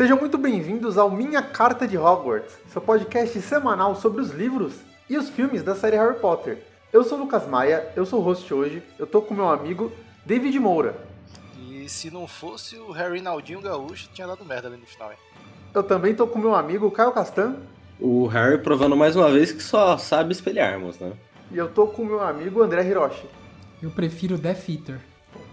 Sejam muito bem-vindos ao Minha Carta de Hogwarts, seu podcast semanal sobre os livros e os filmes da série Harry Potter. Eu sou o Lucas Maia, eu sou o host hoje, eu tô com meu amigo David Moura. E se não fosse o Harry Naldinho Gaúcho, tinha dado merda ali no final, hein? Eu também tô com meu amigo Caio Castan. O Harry provando mais uma vez que só sabe espelhar armas, né? E eu tô com meu amigo André Hiroshi. Eu prefiro Death Eater.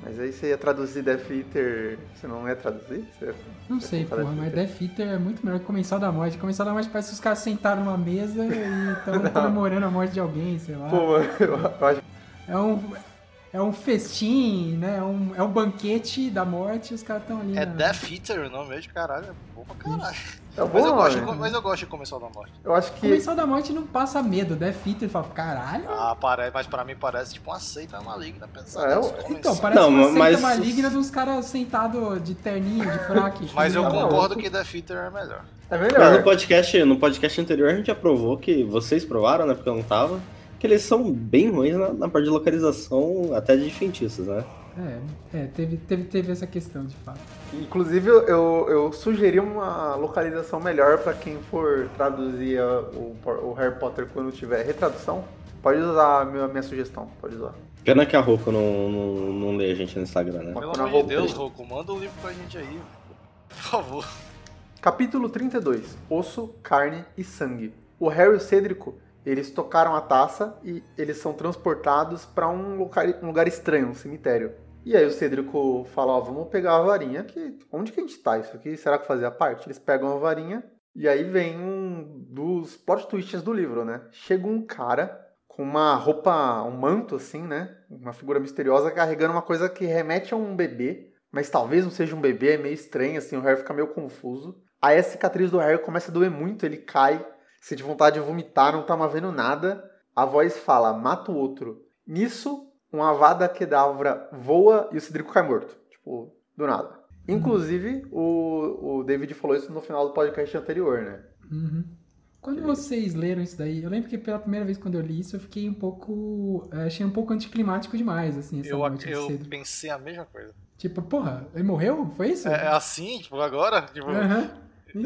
Mas aí você ia traduzir Death Eater. Você não ia traduzir? Ia... Não sei, porra, mas Death Eater é muito melhor que Comensal da Morte. Comensal da Morte parece que os caras sentaram numa mesa e estão comemorando a morte de alguém, sei lá. Pô, eu acho. É um, é um festim, né? É um, é um banquete da morte e os caras estão ali. É na... Death Eater o nome mesmo, caralho. É bom pra caralho. É bom Mas eu, gosto, mas eu gosto de Comensal da Morte. Eu acho que. Comensal da Morte não passa medo. Death Eater fala, caralho. Ah, pare... mas pra mim parece tipo uma seita maligna pensada. É, nesse eu- Comensal. Então, parece Não, uma seita mas- maligna dos caras sentados de terninho, de fraque. Mas eu concordo que Death Eater é melhor. É Mas melhor. no podcast, no podcast anterior a gente aprovou que vocês provaram, né? Porque eu não tava. Que eles são bem ruins na, na parte de localização, até de feitiços, né? É, é teve, teve, teve essa questão, de fato. Inclusive, eu, eu sugeri uma localização melhor pra quem for traduzir o, o Harry Potter quando tiver retradução. Pode usar a minha, a minha sugestão, pode usar. Pena que a Roku não, não, não lê a gente no Instagram, né? Pelo amor de Deus. Roku, manda um livro pra gente aí. Por favor. Capítulo 32: Osso, Carne e Sangue. O Harry e o Cédrico, eles tocaram a taça e eles são transportados pra um lugar, um lugar estranho, um cemitério. E aí o Cédrico fala, ó, vamos pegar a varinha, que onde que a gente tá? Isso aqui será que fazia parte? Eles pegam a varinha e aí vem um dos plot twists do livro, né? Chega um cara com uma roupa, um manto assim, né? Uma figura misteriosa carregando uma coisa que remete a um bebê, mas talvez não seja um bebê, é meio estranho assim, o Harry fica meio confuso. Aí a cicatriz do Harry começa a doer muito, ele cai, sente vontade de vomitar, não tá mais vendo nada. A voz fala, mata o outro. Nisso, uma Avada Kedavra voa e o Cedrico cai morto. Tipo, do nada. Inclusive, o, o David falou isso no final do podcast anterior, né? Uhum. Quando vocês leram isso daí, eu lembro que pela primeira vez quando eu li isso, eu fiquei um pouco. eh, Achei um pouco anticlimático demais, assim, essa Eu, eu pensei a mesma coisa. Tipo, porra, ele morreu? Foi isso? É, é assim, tipo, agora? Tipo, Aham.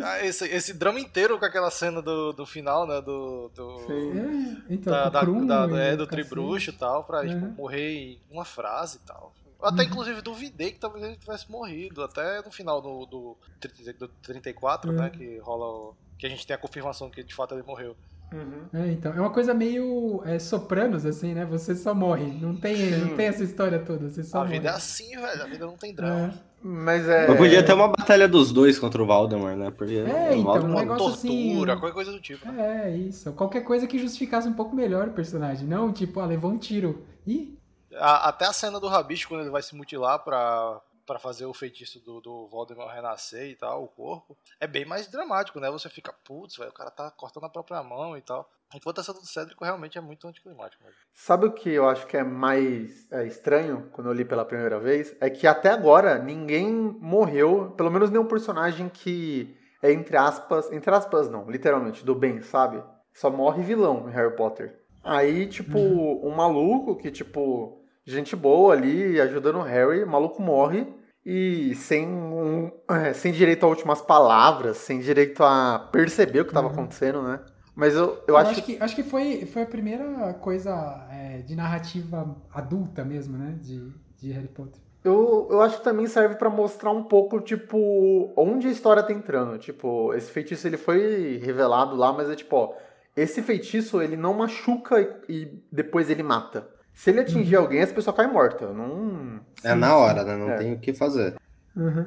Ah, esse, esse drama inteiro com aquela cena do, do final, né? Do. do. É, então, da, da, Krum da- e é, do tribruxo e tal, pra tipo, Uhum. morrer em uma frase e tal. Eu até, inclusive, duvidei que talvez ele tivesse morrido. Até no final do, do, 30 do 34, né? Uhum. Que rola. o- Que a gente tem a confirmação que de fato ele morreu. Uhum. É, então, é uma coisa meio é, sopranos, assim, né? Você só morre. Não tem, não tem essa história toda, você só a morre. vida é assim, velho. A vida não tem drama. É. Mas é. Mas podia ter uma batalha dos dois contra o Valdemar, né? Porque É, o então, Valdemar- um Uma negócio tortura, assim- qualquer coisa do tipo. É, isso. Qualquer coisa que justificasse um pouco melhor o personagem. Não, tipo, ah, levou um tiro. Ih, A- até a cena do Rabicho, quando ele vai se mutilar pra, pra fazer o feitiço do, do Voldemort renascer e tal, o corpo, é bem mais dramático, né? Você fica, putz, o cara tá cortando a própria mão e tal. Enquanto a cena do Cédrico realmente é muito anticlimático. Mesmo. Sabe o que eu acho que é mais é, estranho quando eu li pela primeira vez? É que até agora ninguém morreu, pelo menos nenhum personagem que é entre aspas, entre aspas não, literalmente, do bem, sabe? Só morre vilão em Harry Potter. Aí, tipo, um maluco que, tipo, gente boa ali ajudando o Harry, o maluco morre e sem, um, é, sem direito a últimas palavras, sem direito a perceber o que estava Uhum. acontecendo, né? Mas eu, eu, eu acho, acho, que, acho que foi, foi a primeira coisa é, de narrativa adulta mesmo, né? De, de Harry Potter. Eu, eu acho que também serve pra mostrar um pouco, tipo, onde a história tá entrando. Tipo, esse feitiço ele foi revelado lá, mas é tipo, ó, esse feitiço ele não machuca e, e depois ele mata. Se ele atingir alguém, essa pessoa cai morta. Não. É na hora, né? Não É. tem o que fazer. Uhum.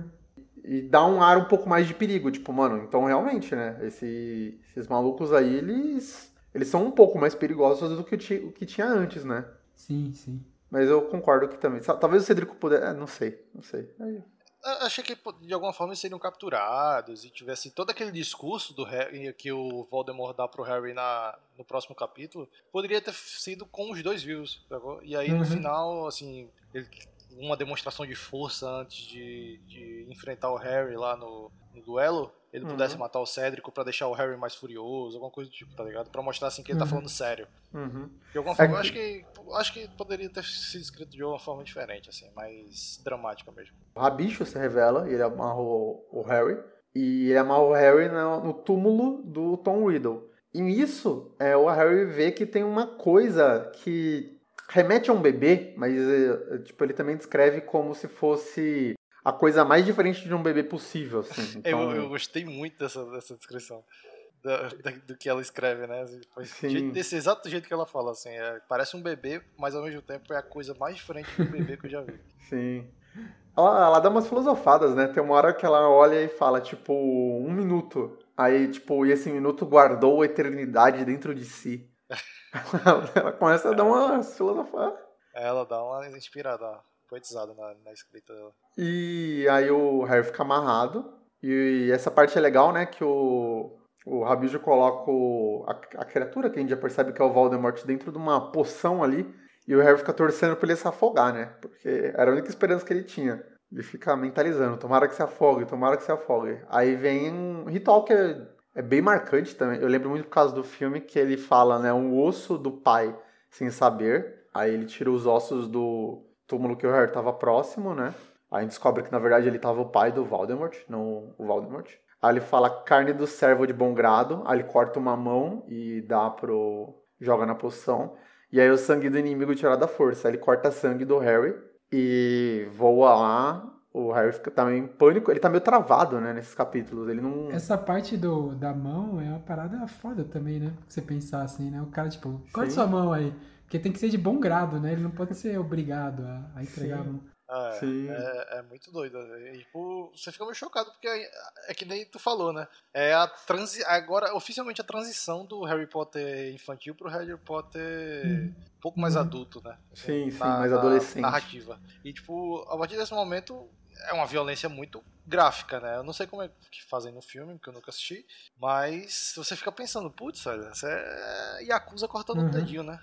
E dá um ar um pouco mais de perigo. Tipo, mano, então realmente, né? Esse, esses malucos aí, eles. Eles são um pouco mais perigosos do que, o que tinha antes, né? Sim, sim. Mas eu concordo que também. Talvez o Cedrico pudesse. É, não sei, não sei. Aí- achei que de alguma forma eles seriam capturados e tivesse todo aquele discurso do Harry que o Voldemort dá pro Harry na, no próximo capítulo, poderia ter sido com os dois vivos, sacou? E aí no Uhum. final, assim, ele- uma demonstração de força antes de, de enfrentar o Harry lá no, no duelo, ele Uhum. pudesse matar o Cédrico pra deixar o Harry mais furioso, alguma coisa do tipo, tá ligado? Pra mostrar assim que ele tá Uhum. falando sério. Uhum. De alguma É forma, eu que- acho que acho que poderia ter sido escrito de uma forma diferente, assim, mais dramática mesmo. O Rabicho se revela e ele amarra o, o Harry. E ele amarra o Harry no, no túmulo do Tom Riddle. E nisso, é, o Harry vê que tem uma coisa que remete a um bebê, mas é, tipo, ele também descreve como se fosse a coisa mais diferente de um bebê possível. Assim. Então, Eu, eu gostei muito dessa, dessa descrição. da- da- do que ela escreve, né? Jeito- desse exato jeito que ela fala, assim. é, parece um bebê, mas ao mesmo tempo é a coisa mais diferente do bebê que eu já vi. Sim. Ela, ela dá umas filosofadas, né? Tem uma hora que ela olha e fala, tipo, um minuto. Aí, tipo, e esse minuto guardou a eternidade dentro de si. ela começa a dar umas filosofadas. Ela dá uma inspirada, uma poetizada na, na escrita dela. E aí o Harry fica amarrado. E essa parte é legal, né? Que o, o Rabijo coloca o- a, a criatura, que a gente já percebe que é o Voldemort, dentro de uma poção ali. E o Harry fica torcendo pra ele se afogar, né? Porque era a única esperança que ele tinha. Ele fica mentalizando, tomara que se afogue, tomara que se afogue. Aí vem um ritual que é, é bem marcante também. Eu lembro muito por causa do filme que ele fala, né? Um osso do pai sem saber. Aí ele tira os ossos do túmulo que o Harry tava próximo, né? Aí descobre que na verdade ele tava o pai do Voldemort, não o Voldemort. Aí ele fala carne do servo de bom grado. Aí ele corta uma mão e dá pro. joga na poção. E aí o sangue do inimigo tira da força. Aí ele corta sangue do Harry e voa lá. O Harry fica também em pânico. Ele tá meio travado, né, nesses capítulos. Ele não. Essa parte do, da mão é uma parada foda também, né? Você pensar assim, né? O cara, tipo, corta sua mão aí. Porque tem que ser de bom grado, né? Ele não pode ser obrigado a, a entregar Sim. a mão. É, Sim. é, é muito doido. E, tipo, você fica meio chocado, porque é, é que nem tu falou, né? É a transi agora, oficialmente, a transição do Harry Potter infantil pro Harry Potter um pouco mais Uhum. adulto, né? Sim, sim, mais adolescente. Narrativa. E, tipo, a partir desse momento, é uma violência muito gráfica, né? Eu não sei como é que fazem no filme, porque eu nunca assisti, mas você fica pensando, putz, velho, essa é Yakuza cortando Uhum. um dedinho, né?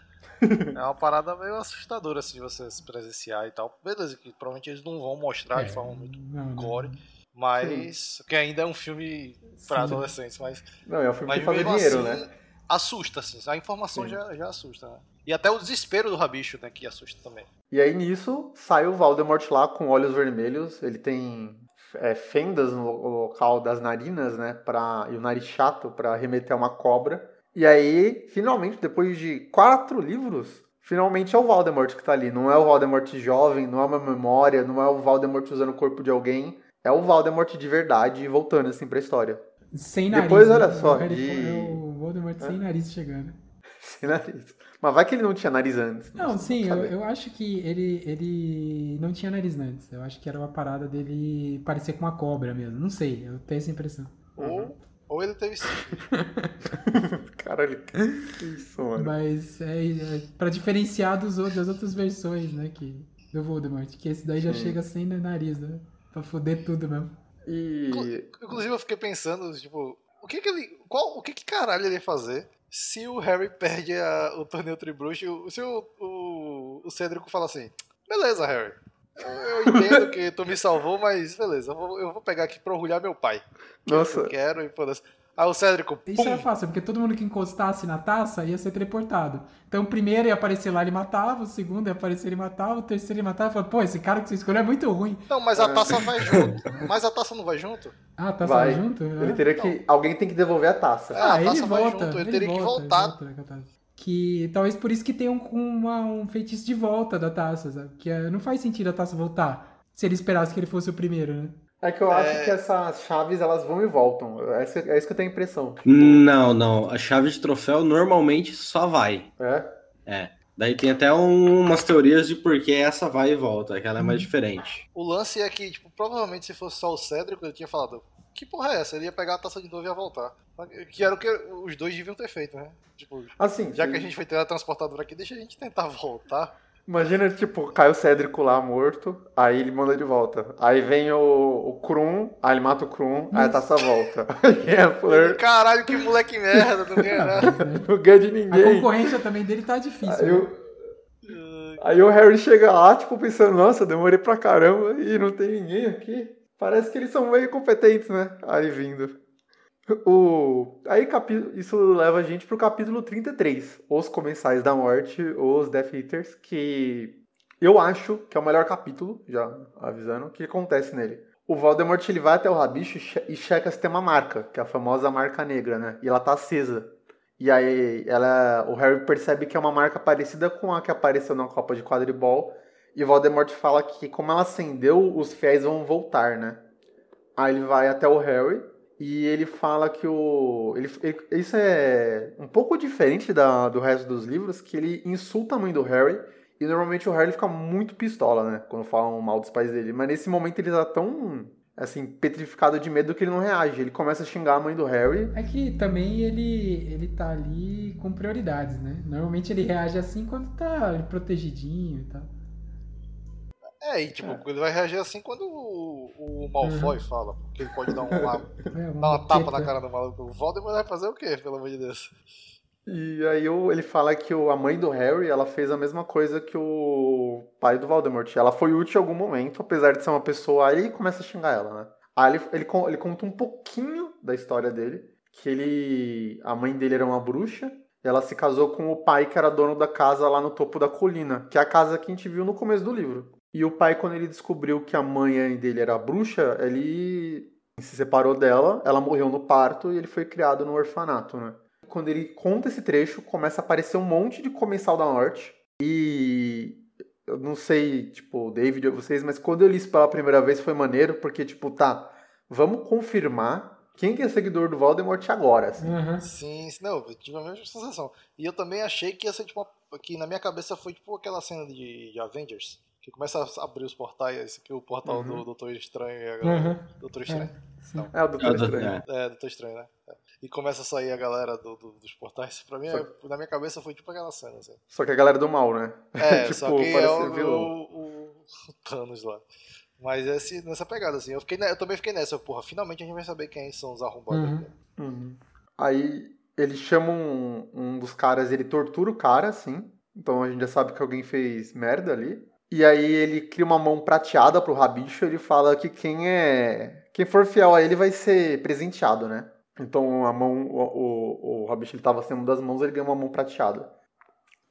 É uma parada meio assustadora, assim, de você se presenciar e tal. Beleza, que provavelmente eles não vão mostrar de É, forma muito não, gore, não. mas... Que ainda é um filme pra Sim. adolescentes, mas... Não, é um filme Mas que faz dinheiro, assim, né? assusta, assim. A informação Sim. já, já assusta, né? E até o desespero do Rabicho, né, que assusta também. E aí nisso sai o Voldemort lá com olhos vermelhos. Ele tem é, fendas no local das narinas, né? Pra, e o nariz chato pra remeter a uma cobra. E aí, finalmente, depois de quatro livros, finalmente é o Voldemort que tá ali. Não é o Voldemort jovem, não é uma memória, não é o Voldemort usando o corpo de alguém. É o Voldemort de verdade voltando assim pra história. Sem nariz. Depois, né? olha só, de- é o Voldemort sem nariz chegando. Sem nariz. Mas vai que ele não tinha nariz antes. Não, sim, eu, eu acho que ele, ele não tinha nariz antes. Eu acho que era uma parada dele parecer com uma cobra mesmo. Não sei, eu tenho essa impressão. Ou, ou ele teve sim. Caralho, que isso, mano. Mas é, é pra diferenciar dos, outros- das outras versões, né, que, do Voldemort. Que esse daí já Sim. chega sem nariz, né? Pra foder tudo mesmo. E Inclusive eu fiquei pensando, tipo, o que que ele. Qual, o que que caralho ele ia fazer se o Harry perde a- o torneio Tribruxo? Se o, o, o Cédrico fala assim, beleza, Harry. Eu, eu entendo que tu me salvou, mas beleza, eu vou, eu vou pegar aqui pra orgulhar meu pai. Que Nossa. Eu quero e foda-se. Aí o Cédrico, Isso pum! era fácil, porque todo mundo que encostasse na taça ia ser teleportado. Então o primeiro ia aparecer lá, ele matava, o segundo ia aparecer, ele matava, o terceiro ele matava. Falava, pô, esse cara que você escolheu é muito ruim. Não, mas a taça vai junto. Mas a taça não vai junto? Ah, a taça Vai. vai junto? ele É. teria que. Alguém tem que devolver a taça. Ah, a ele taça vai volta, junto, ele teria que volta, voltar. ele volta. Que talvez por isso que tenha um, uma- um feitiço de volta da taça, sabe? Que é, não faz sentido a taça voltar se ele esperasse que ele fosse o primeiro, né? É que eu acho É. que essas chaves elas vão e voltam. É isso, é isso que eu tenho a impressão. Não, não. A chave de troféu normalmente só vai. É? Daí tem até um- umas teorias de por que essa vai e volta, que ela é mais diferente. O lance é que, tipo, provavelmente se fosse só o Cédrico, ele tinha falado, que porra é essa? Ele ia pegar a taça de novo e ia voltar. Que era o que os dois deviam ter feito, né? Tipo, Assim, já que a gente foi ter a transportadora aqui, deixa a gente tentar voltar. Imagina, tipo, cai o Cédrico lá morto, aí ele manda de volta. Aí vem o, o Krum, aí ele mata o Krum, aí a taça volta. Aí é a Fleur, Caralho, que moleque merda, não ganha nada. Não ganha de A ninguém. concorrência também dele tá difícil. Aí né? o, aí o Harry chega lá, tipo, pensando, nossa, demorei pra caramba e não tem ninguém aqui. Parece que eles são meio competentes, né? Aí vindo. O... Aí isso leva a gente pro capítulo 33, Os Comensais da Morte, os Death Eaters, que eu acho que é o melhor capítulo, já avisando, o que acontece nele. O Voldemort ele vai até o rabicho e che- checa se tem uma marca, que é a famosa marca negra, né? E ela tá acesa. E aí ela, o Harry percebe que é uma marca parecida com a que apareceu na Copa de Quadribol. E Voldemort fala que como ela acendeu, os fiéis vão voltar, né? Aí ele vai até o Harry e ele fala que o. Ele, ele- isso é um pouco diferente da, do resto dos livros, que ele insulta a mãe do Harry. E normalmente o Harry fica muito pistola, né? Quando falam mal dos pais dele. Mas nesse momento ele tá tão, assim, petrificado de medo que ele não reage. Ele começa a xingar a mãe do Harry. É que também ele, ele tá ali com prioridades, né? Normalmente ele reage assim quando tá protegidinho e tal. É, e tipo, ele vai reagir assim quando o, o Malfoy fala, porque ele pode dar, um, uma, É, dar uma tapa na cara do maluco. O Voldemort vai fazer o quê, pelo amor de Deus? E aí o- ele fala que o- a mãe do Harry, ela fez a mesma coisa que o pai do Voldemort. Ela foi útil em algum momento, apesar de ser uma pessoa. Aí ele começa a xingar ela, né? Aí ele, ele, ele conta um pouquinho da história dele. Que ele. A mãe dele era uma bruxa. E ela se casou com o pai que era dono da casa lá no topo da colina. Que é a casa que a gente viu no começo do livro. E o pai, quando ele descobriu que a mãe dele era bruxa, ele se separou dela. Ela morreu no parto e ele foi criado no orfanato, né? quando ele conta esse trecho, começa a aparecer um monte de comensal da Norte. E eu não sei, tipo, o David ou vocês, mas quando eu li isso pela primeira vez foi maneiro, porque, tipo, tá, vamos confirmar quem que é seguidor do Voldemort agora, assim. Aham. Sim, não, eu tive a mesma sensação. E eu também achei que ia ser tipo uma, que na minha cabeça foi tipo aquela cena de, de Avengers, que começa a abrir os portais, que o portal Uhum. do Doutor Estranho e a galera. Aham. Doutor Estranho. É, sim. É o Doutor É, Estranho. é. É, Doutor Estranho, né? É. E começa a sair a galera do, do- dos portais. Pra mim, é- na minha cabeça foi tipo aquela cena, assim. Só que a galera do mal, né? É, tipo, só que é o, vilão. o, o- o Thanos lá. Mas esse, nessa pegada, assim, eu, fiquei, eu também fiquei nessa, porra, finalmente a gente vai saber quem são os arrombados. Uhum. aqui. Uhum. Aí ele chama um, um dos caras, ele tortura o cara, assim. Então a gente já sabe que alguém fez merda ali. E aí ele cria uma mão prateada pro rabicho. Ele fala que quem é. Quem for fiel a ele vai ser presenteado, né? Então a mão. O, o, o rabicho ele tava sem uma das mãos, ele ganhou uma mão prateada.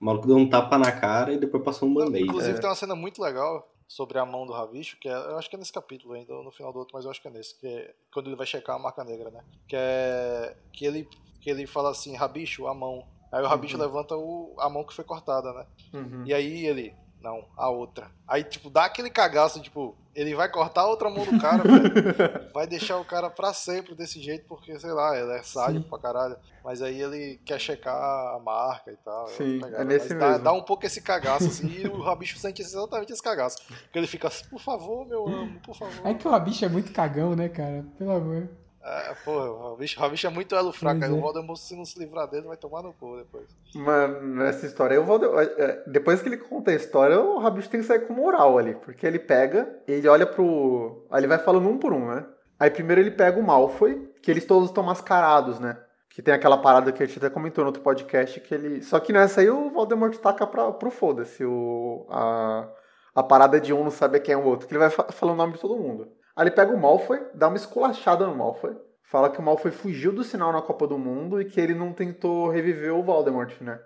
O maluco deu um tapa na cara e depois passou um band-aid. Inclusive É. tem uma cena muito legal sobre a mão do Rabicho, que é, eu acho que é nesse capítulo ainda, ou no final do outro, mas eu acho que é nesse, que é quando ele vai checar a marca negra, né? Que é que ele que ele fala assim, Rabicho, a mão. Aí o Rabicho Uhum. levanta o, a mão que foi cortada, né? Uhum. E aí ele, não, a outra. Aí, tipo, dá aquele cagaço, tipo, ele vai cortar a outra mão do cara, velho. Vai deixar o cara pra sempre desse jeito, porque, sei lá, ele é sádico Sim. pra caralho. Mas aí ele quer checar a marca e tal. outra Sim, é nesse Mas dá, mesmo. dá um pouco esse cagaço, assim, e o Rabicho sente exatamente esse cagaço. Porque ele fica assim, por favor, meu amo, por favor. É que o Rabicho é muito cagão, né, cara? Pelo amor. É, pô, o Rabicho, o Rabicho é muito elo fraco. Aí é. o Voldemort, se não se livrar dele, vai tomar no cu depois. Mas nessa história, eu vou, é, depois que ele conta a história, o Rabicho tem que sair com moral ali. Porque ele pega, ele olha pro. Aí ele vai falando um por um, né? Aí primeiro ele pega o Malfoy, que eles todos estão mascarados, né? Que tem aquela parada que a gente até comentou no outro podcast, que ele. Só que nessa aí o Voldemort taca pra, pro foda-se. O, a, a parada de um não saber quem é o outro, que ele vai fa- falando o nome de todo mundo. Aí ele pega o Malfoy, dá uma esculachada no Malfoy. Fala que o Malfoy fugiu do sinal na Copa do Mundo e que ele não tentou reviver o Voldemort, né?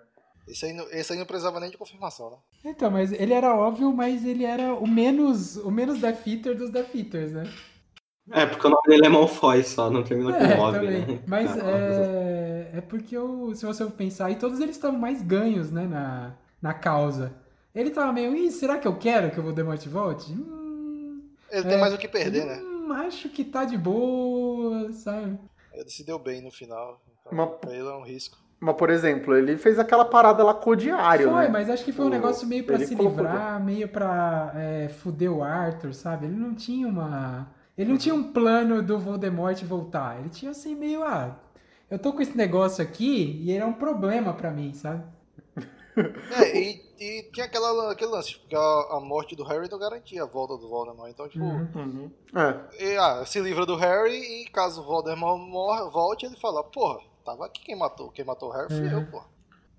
Esse aí, não- esse aí não precisava nem de confirmação, né? Então, mas ele era óbvio, mas ele era o menos, o menos Death Eater dos Death Eaters, né? É, porque o nome dele é Malfoy só, não termina com É, 9, também. né? Mas é, é porque, eu, se você pensar, e todos eles estão mais ganhos, né, na, na causa. Ele tava meio, ih, será que eu quero que o Voldemort volte? Hum, Ele tem É. mais o que perder, né? acho que tá de boa, sabe? Ele se deu bem no final. Então, Uma- pra ele é um risco. Mas, por exemplo, ele fez aquela parada lá com o diário, Foi, né? mas acho que foi um O- negócio meio pra ele se colocou- livrar, meio pra é, fuder o Arthur, sabe? Ele não tinha uma. Ele não tinha um plano do Voldemort voltar. Ele tinha assim, meio, ah, eu tô com esse negócio aqui e ele é um problema pra mim, sabe? É, e, e tinha aquela, aquele lance, porque a, a morte do Harry não garantia a volta do Voldemort. Então, tipo, Uhum. Uhum. É, e, ah, se livra do Harry e caso o Voldemort morra, volte, ele fala, porra, tava aqui quem matou. Quem matou o Harry fui Uhum. eu, porra.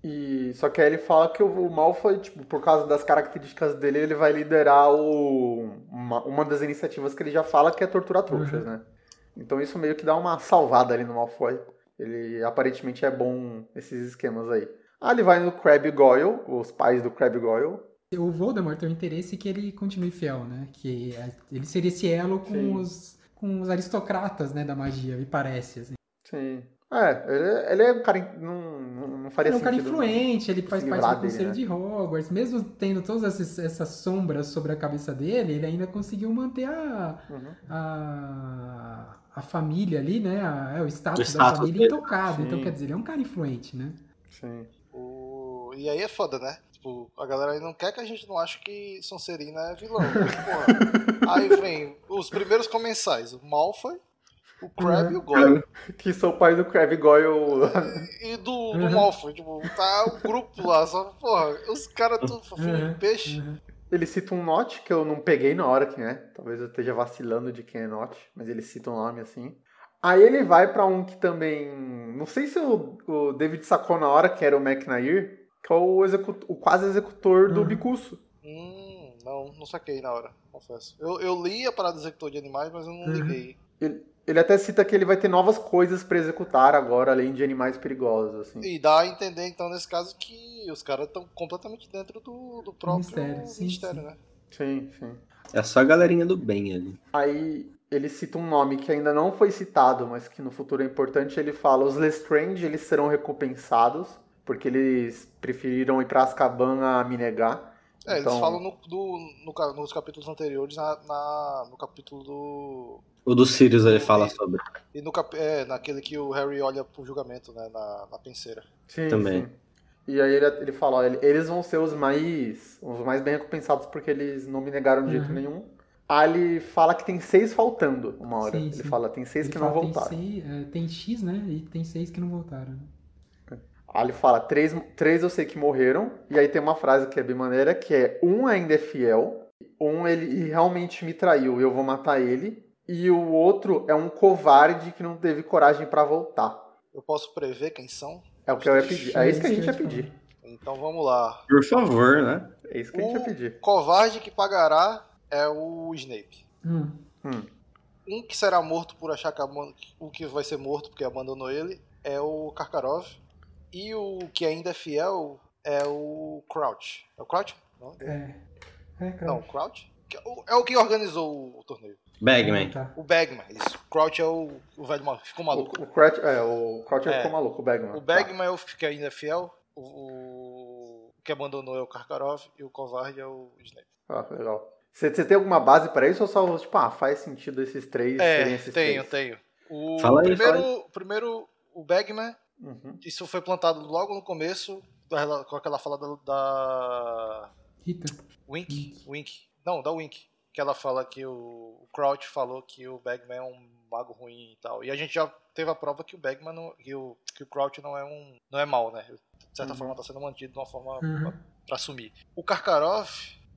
E só que aí ele fala que o o Malfoy, tipo, por causa das características dele, ele vai liderar o, uma, uma das iniciativas que ele já fala que é torturar trouxas, né? Então isso meio que dá uma salvada ali no Malfoy. Ele aparentemente é bom esses esquemas aí. Ah, ele vai no Crab e Goyle, os pais do Crab e Goyle, O Voldemort tem o interesse que ele continue fiel, né? Que é- ele seria esse elo com Sim. os, com os aristocratas, né, da magia, me parece, assim. Sim. É, ele, ele é um cara. Não, não, faria Ele é um cara influente, ele faz parte do dele, conselho né? de Hogwarts. Mesmo tendo todas essas, essas sombras sobre a cabeça dele, ele ainda conseguiu manter a, Uhum. a, a família ali, né? A- é, o status, O da status família dele. intocado. Então, Sim. quer dizer, ele é um cara influente, né? Sim. E aí é foda, né? Tipo, a galera aí não quer que a gente não ache que Sonserina é vilão. Porra, aí vem os primeiros comensais, o Malfoy, o Crabbe e o Goyle. Que sou o pai do Crabbe Goyle. E do, do Uhum. Malfoy, tipo, tá o grupo lá, só, porra, os caras tudo fofinho Uhum, de peixe. uhum. Ele cita um Notch, que eu não peguei na hora quem é. Talvez eu esteja vacilando de quem é Notch, mas ele cita um nome assim. Aí ele vai pra um que também. Não sei se o, o David sacou na hora que era o McNair, que é o, o quase executor do Uhum. Bicuço. Hum, não, não saquei na hora, confesso. Eu, eu li a parada do executor de animais, mas eu não Uhum. liguei. Ele até cita que ele vai ter novas coisas pra executar agora, além de animais perigosos, assim. E dá a entender, então, nesse caso, que os caras estão completamente dentro do, do próprio Ministério, sim, ministério, sim. né? Sim, sim. É só a galerinha do bem ali. Aí ele cita um nome que ainda não foi citado, mas que no futuro é importante. Ele fala: os Lestrange eles serão recompensados porque eles preferiram ir pra Azkaban a me negar. É, Então- eles falam no, do, no nos capítulos anteriores, na, na- no capítulo do. O do Sirius ele fala sobre. E no cap, é, naquele que o Harry olha pro julgamento, né? Na, na penseira. Sim, Também. sim. E aí ele, ele fala: ó, ele- eles vão ser os mais, os mais bem recompensados porque eles não me negaram de jeito Uhum. nenhum. Aí ele fala que tem seis faltando uma hora. Sim, ele sim. fala: tem seis Ele que não fala, voltaram. Tem, seis, é, tem X, né? E tem seis que não voltaram. Aí ele fala, três, três eu sei que morreram, e aí tem uma frase que é bem maneira, que é, um ainda é fiel, um ele realmente me traiu e eu vou matar ele, e o outro é um covarde que não teve coragem pra voltar. Eu posso prever quem são? É o que eu ia pedir. É isso que a gente ia pedir. Então vamos lá. Por favor, né? É isso que a gente ia pedir. Covarde que pagará é o Snape. Hum. Hum. Um que será morto por achar que o que vai ser morto porque abandonou ele é o Karkarov. E o que ainda é fiel é o Crouch. É o Crouch? Não, É. É, cara. não o Crouch? É o- que organizou o torneio. Bagman. Tá. O Bagman, isso. O Crouch é o, o velho maluco. Ficou maluco. O, o Crouch, é, o Crouch É. ficou maluco, o Bagman. O Bagman é o que ainda é fiel. O, o- que abandonou é o Karkarov. E o covarde é o Snape. Tá. Ah, legal. Você, tem alguma base pra isso ou só, tipo, ah, faz sentido esses três serem É, esses tenho, três? tenho. O Fala aí, primeiro, primeiro, o Bagman Uhum. Isso foi plantado logo no começo, com aquela fala da, da Rita. Wink, Wink. Não, da Wink. Que ela fala que o, o Crouch falou que o Bagman é um mago ruim e tal. E a gente já teve a prova que o Bagman, não, que, o, que o Crouch não é um. não é mal, né? De certa Uhum. forma tá sendo mantido de uma forma Uhum. pra assumir. O Karkarov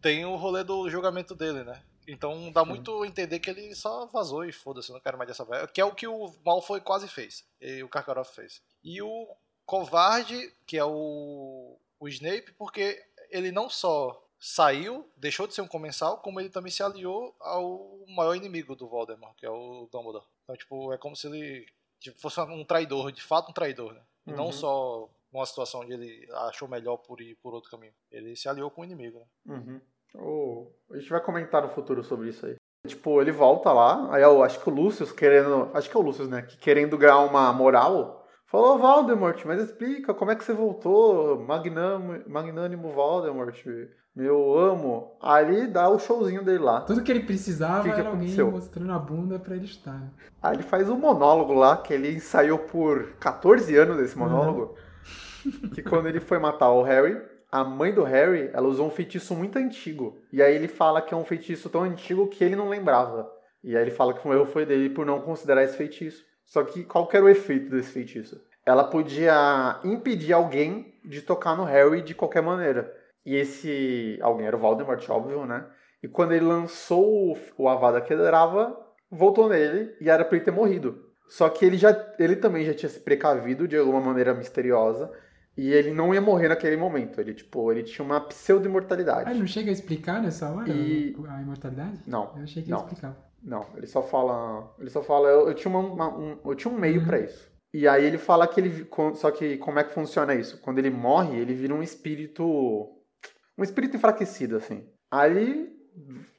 tem o rolê do julgamento dele, né? Então dá muito a entender que ele só vazou e foda-se, eu não quero mais dessa velha. Que é o que o Malfoy quase fez. E o Karkarov fez. E o covarde, que é o, o Snape, porque ele não só saiu, deixou de ser um comensal, como ele também se aliou ao maior inimigo do Voldemort, que é o Dumbledore. Então, tipo, é como se ele tipo, fosse um traidor, de fato um traidor, né? E não Uhum. só numa situação onde ele achou melhor por ir por outro caminho. Ele se aliou com o inimigo, né? Uhum. Oh, a gente vai comentar no futuro sobre isso aí. Tipo, ele volta lá, aí eu acho que o Lucius querendo. Acho que é o Lucius, né? Que querendo ganhar uma moral. Falou, Voldemort, mas explica como é que você voltou, magnânimo, magnânimo Voldemort, meu amo. Aí dá o showzinho dele lá. Tudo que ele precisava Que que era alguém aconteceu? mostrando a bunda pra ele estar. Aí ele faz um monólogo lá, que ele ensaiou por 14 anos esse monólogo. Que quando ele foi matar o Harry, a mãe do Harry, ela usou um feitiço muito antigo. E aí ele fala que é um feitiço tão antigo que ele não lembrava. E aí ele fala que o erro foi dele por não considerar esse feitiço. Só que qual que era o efeito desse feitiço? Ela podia impedir alguém de tocar no Harry de qualquer maneira. E esse alguém era o Voldemort, óbvio, né? E quando ele lançou o, Avada Kedavra, voltou nele e era pra ele ter morrido. Só que ele já ele também já tinha se precavido de alguma maneira misteriosa e ele não ia morrer naquele momento. Ele tipo, ele tinha uma pseudo Ah, ele imortalidade. não chega a explicar nessa hora E- a imortalidade? Não, Eu achei que não. ele explicava. Não, ele só fala, ele só fala, eu, eu tinha uma- um, eu tinha um meio Uhum. pra isso. E aí ele fala que ele, só que como é que funciona isso? Quando ele morre, ele vira um espírito, um espírito enfraquecido, assim. Aí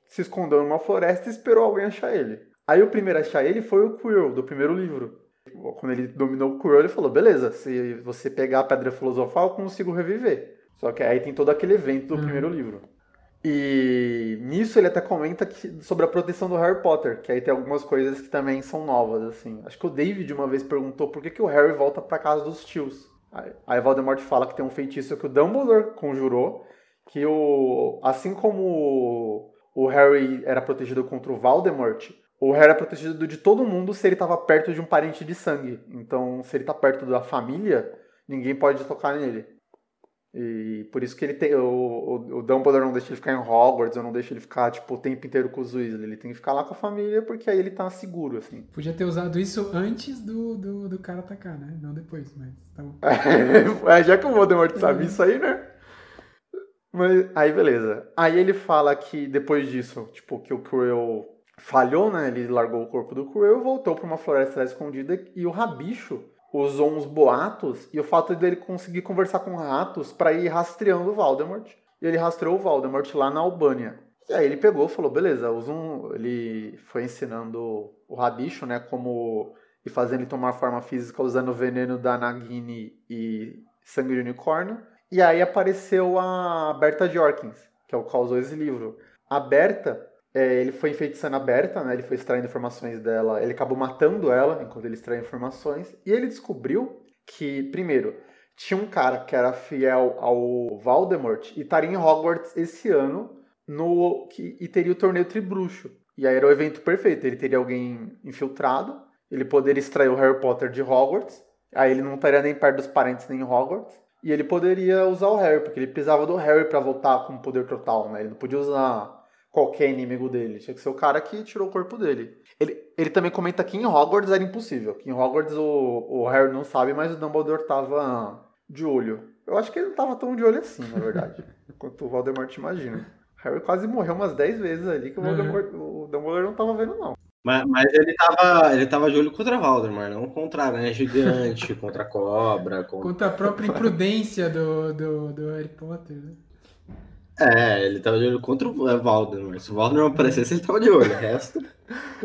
se escondeu numa floresta e esperou alguém achar ele. Aí o primeiro a achar ele foi o Quirrell, do primeiro livro. Quando ele dominou o Quirrell, ele falou, beleza, se você pegar a Pedra Filosofal, eu consigo reviver. Só que aí tem todo aquele evento do Uhum. primeiro livro. E nisso ele até comenta que- sobre a proteção do Harry Potter, que aí tem algumas coisas que também são novas, assim. Acho que o David uma vez perguntou por que, que o Harry volta pra casa dos tios. Aí, Voldemort fala que tem um feitiço que o Dumbledore conjurou, que o assim como o Harry era protegido contra o Voldemort, o Harry é protegido de todo mundo se ele estava perto de um parente de sangue. Então, se ele tá perto da família, ninguém pode tocar nele. E por isso que ele tem. O, o, o Dumbledore não deixa ele ficar em Hogwarts, ou não deixa ele ficar, tipo, o tempo inteiro com os Weasley. Ele tem que ficar lá com a família, porque aí ele tá seguro, assim. Podia ter usado isso antes do, do, do cara atacar, né? Não depois, mas tá bom. É, já que o Voldemort sabe isso aí, né? Mas aí, beleza. Aí ele fala que depois disso, tipo, que o Quirrell falhou, né? Ele largou o corpo do Quirrell e voltou pra uma floresta escondida e o Rabicho usou uns boatos e o fato dele conseguir conversar com ratos pra ir rastreando o Voldemort. E ele rastreou o Voldemort lá na Albânia. E aí ele pegou e falou, beleza, usa um... ele foi ensinando o Rabicho, né, como e fazendo ele tomar forma física usando o veneno da Nagini e sangue de unicórnio. E aí apareceu a Berta Jorkins, que é o que causou esse livro. A Berta, é, ele foi enfeitiçando a Berta, né? Ele foi extraindo informações dela. Ele acabou matando ela enquanto ele extraía informações. E ele descobriu que, primeiro, tinha um cara que era fiel ao Voldemort e estaria em Hogwarts esse ano no que, e teria o torneio Tribruxo. E aí era o evento perfeito. Ele teria alguém infiltrado, ele poderia extrair o Harry Potter de Hogwarts, aí ele não estaria nem perto dos parentes nem em Hogwarts. E ele poderia usar o Harry, porque ele precisava do Harry para voltar com poder total, né? Ele não podia usar qualquer inimigo dele. Tinha que ser o cara que tirou o corpo dele. Ele, ele também comenta que em Hogwarts era impossível. Que em Hogwarts o, o Harry não sabe, mas o Dumbledore tava de olho. Eu acho que ele não tava tão de olho assim, na verdade. quanto o Voldemort imagina. Harry quase morreu umas 10 vezes ali que o, Uhum. O Dumbledore não tava vendo, não. Mas, mas ele, tava, ele tava de olho contra Valdemar, não contra a aranha gigante, contra a cobra. Contra... Contra a própria imprudência do, do, do Harry Potter, né? É, ele tava de olho contra o é, Valdemar. Se o Valdemar aparecesse, ele tava de olho. O resto.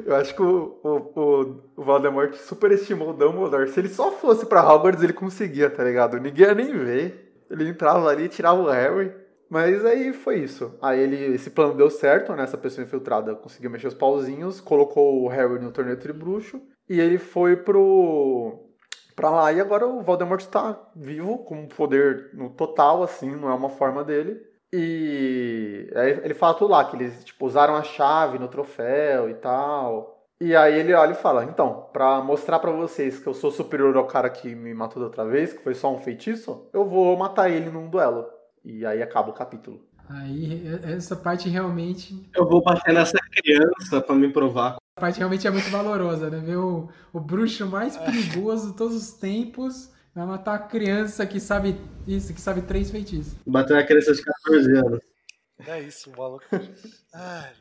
Eu acho que o, o, o, o Voldemort superestimou o Dumbledore. Se ele só fosse pra Hogwarts, ele conseguia, tá ligado? Ninguém ia nem ver. Ele entrava ali, tirava o Harry. Mas aí foi isso. Aí ele, esse plano deu certo, né? Essa pessoa infiltrada conseguiu mexer os pauzinhos, colocou o Harry no torneio tribruxo e ele foi pro pra lá e agora o Voldemort está vivo com um poder no total assim, não é uma forma dele. E aí ele fala tudo lá que eles tipo usaram a chave no troféu e tal. E aí ele olha e fala: "Então, pra mostrar pra vocês que eu sou superior ao cara que me matou da outra vez, que foi só um feitiço, eu vou matar ele num duelo." E aí acaba o capítulo. Aí essa parte realmente. Eu vou bater nessa criança pra me provar. A parte realmente é muito valorosa, né? Ver o, o bruxo mais perigoso de todos os tempos vai matar a criança que sabe isso, que sabe três feitiços. Bater na criança de 14 anos. É isso, o maluco. Ai.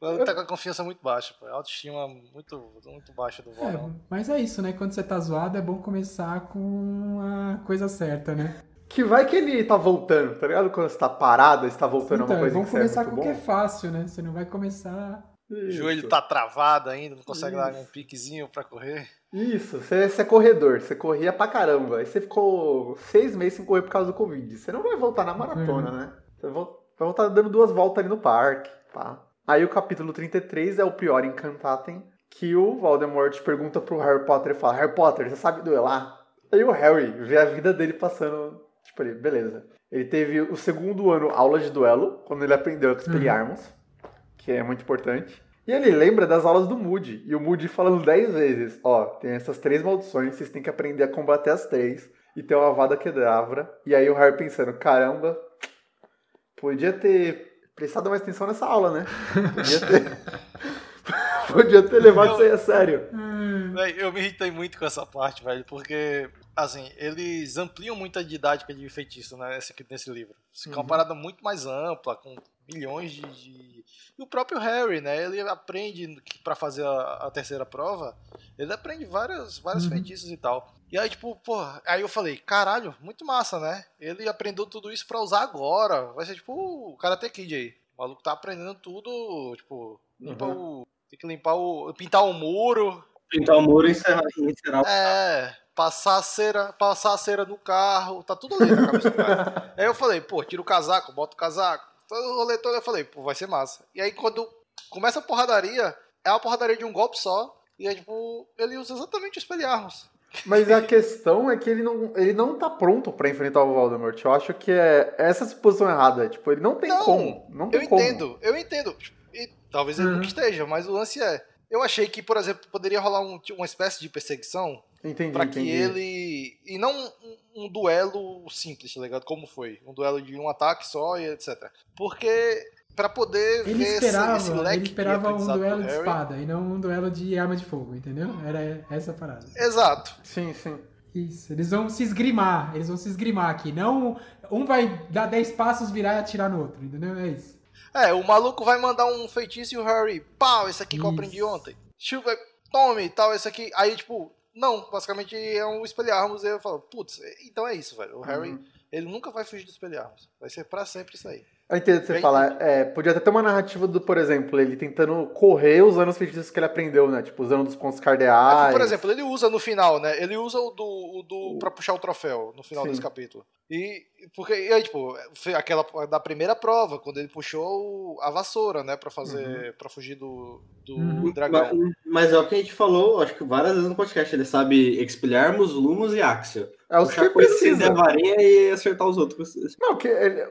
O maluco tá com a confiança muito baixa, pô. A autoestima muito, muito baixa do É, Voldemort. mas é isso, né? Quando você tá zoado, é bom começar com a coisa certa, né? Que vai que ele tá voltando, tá ligado? Quando você tá parado, você tá voltando a Então, uma coisa vamos que você é começar com o que é fácil, né? Você não vai começar. O Isso. joelho tá travado ainda, não consegue dar Isso. um piquezinho pra correr. Isso, você, você é corredor, você corria pra caramba. Aí você ficou seis meses sem correr por causa do Covid. Você não vai voltar na maratona, né? Você vai voltar dando duas voltas ali no parque, pá. Aí o capítulo 33 é o Prior Incantatem, que o Voldemort pergunta pro Harry Potter e fala, Harry Potter, você sabe duelar? Aí o Harry vê a vida dele passando, tipo ali, beleza. Ele teve o segundo ano aula de duelo, quando ele aprendeu Expelliarmus, que é muito importante. E ele lembra das aulas do Moody. E o Moody falando 10 vezes: Ó, tem essas três maldições, vocês têm que aprender a combater as três. E ter uma Avada Kedavra. E aí o Harry pensando: caramba, podia ter prestado mais atenção nessa aula, né? Podia ter. podia ter levado isso aí a sério. Véi, eu me irritei muito com essa parte, velho, porque, assim, eles ampliam muito a didática de feitiço, né, nesse, nesse livro. Se Uhum. uma parada muito mais ampla, com milhões de, de, E o próprio Harry, né? Ele aprende para fazer a, a, terceira prova, ele aprende várias, vários uhum. feitiços e tal. E aí, tipo, porra, aí eu falei, caralho, muito massa, né? Ele aprendeu tudo isso para usar agora. Vai ser tipo o Karate Kid aí. O maluco tá aprendendo tudo, tipo, limpa uhum. o. Tem que limpar o. pintar o muro. Pintar o muro e encerrar, encerrar É, passar a cera, passar a cera no carro, tá tudo ali na cabeça do cara. aí eu falei, pô, tira o casaco, bota o casaco. Todo o rolê todo eu falei, pô, vai ser massa. E aí quando começa a porradaria, é uma porradaria de um golpe só. E aí, tipo, ele usa exatamente os espelharmos. Mas a questão é que ele não, ele não tá pronto para enfrentar o Voldemort. Eu acho que é essa suposição errada. Tipo, ele não tem não, como. Não tem eu como. entendo, eu entendo. E talvez ele uhum. não esteja, mas o lance é. Eu achei que, por exemplo, poderia rolar um, uma espécie de perseguição pra que entendi. ele. E não um, um, duelo simples, tá ligado? Como foi? Um duelo de um ataque só e etc. Porque. Pra poder ele ver esperava, esse, esse Ele esperava um duelo de espada e não um duelo de arma de fogo, entendeu? Era essa a parada. Exato. Sim, sim. Isso, eles vão se esgrimar, eles vão se esgrimar aqui. Não, um vai dar 10 passos, virar e atirar no outro, entendeu? É isso. É, o maluco vai mandar um feitiço e o Harry, pau, esse aqui que eu aprendi ontem. Chuva, tome, tal, esse aqui. Aí, tipo, não, basicamente é um espelharmos. E eu falo, putz, então é isso, velho. O Harry, uhum. ele nunca vai fugir do espelharmos. Vai ser para sempre isso aí. Eu entendo o que você Bem, fala. É, podia até ter uma narrativa do, por exemplo, ele tentando correr usando os feitiços que ele aprendeu, né? Tipo, usando dos pontos cardeais. É por exemplo, ele usa no final, né? Ele usa o do, o do pra puxar o troféu no final Sim. desse capítulo. E, porque, e aí, tipo, aquela da primeira prova, quando ele puxou a vassoura, né? Pra fazer. Uhum. pra fugir do, do uhum. dragão. Mas, mas, é o que a gente falou, acho que várias vezes no podcast. Ele sabe expelharmos, lumos e axio. É o que precisa. a varinha e acertar os outros. Não, que ele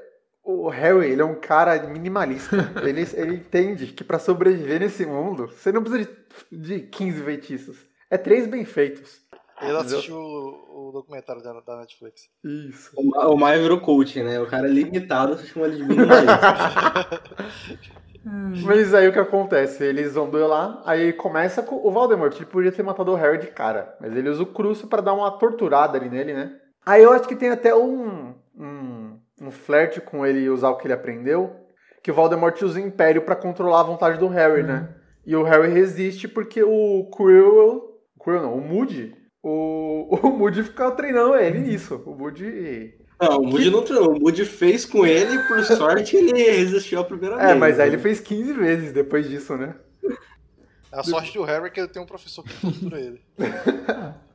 o Harry, ele é um cara minimalista. ele, ele entende que para sobreviver nesse mundo, você não precisa de, de 15 feitiços. É três bem feitos. Ele assistiu o, o documentário da, da, Netflix. Isso. O, o Maia virou coach, né? O cara é limitado, você chama ele de minimalista. Mas aí o que acontece? Eles vão duelar, aí começa com o Voldemort. Ele podia ter matado o Harry de cara, mas ele usa o crucio para dar uma torturada ali nele, né? Aí eu acho que tem até um, um um flerte com ele usar o que ele aprendeu, que o Voldemort usa o Império para controlar a vontade do Harry, né? uhum. né? E o Harry resiste porque o Quirrell, Quirrell não, o Moody, o, o Moody fica treinando ele nisso. O Moody não, o Moody que... não treinou. O Moody fez com ele e, por sorte, ele resistiu a primeira é, vez. É, mas aí né? ele fez 15 vezes depois disso, né? A sorte do Harry é que ele tem um professor que tortura ele.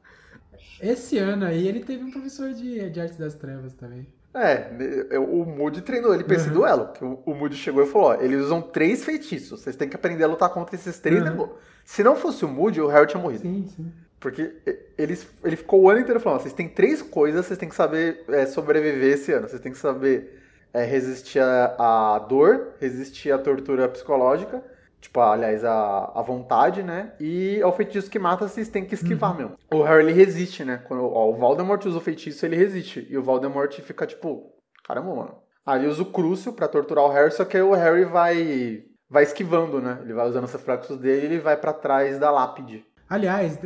Esse ano aí ele teve um professor de, de artes das trevas também. É, o Moody treinou ele pra esse uhum. duelo. Que o, o Moody chegou e falou: ó, eles usam três feitiços. Vocês têm que aprender a lutar contra esses três uhum. negócios. Se não fosse o Moody, o Harry tinha morrido. Sim, sim. Porque ele, ele ficou o ano inteiro falando: vocês têm três coisas, vocês têm que saber é, sobreviver esse ano. Vocês têm que saber é, resistir à dor, resistir à tortura psicológica Tipo, aliás, a, a vontade, né? E ao feitiço que mata, vocês têm que esquivar uhum. mesmo. O Harry, ele resiste, né? Quando ó, o Voldemort usa o feitiço, ele resiste. E o Voldemort fica, tipo, caramba, mano. Aí ele usa o Crucio pra torturar o Harry, só que aí o Harry vai vai esquivando, né? Ele vai usando os reflexos dele e ele vai para trás da lápide. Aliás,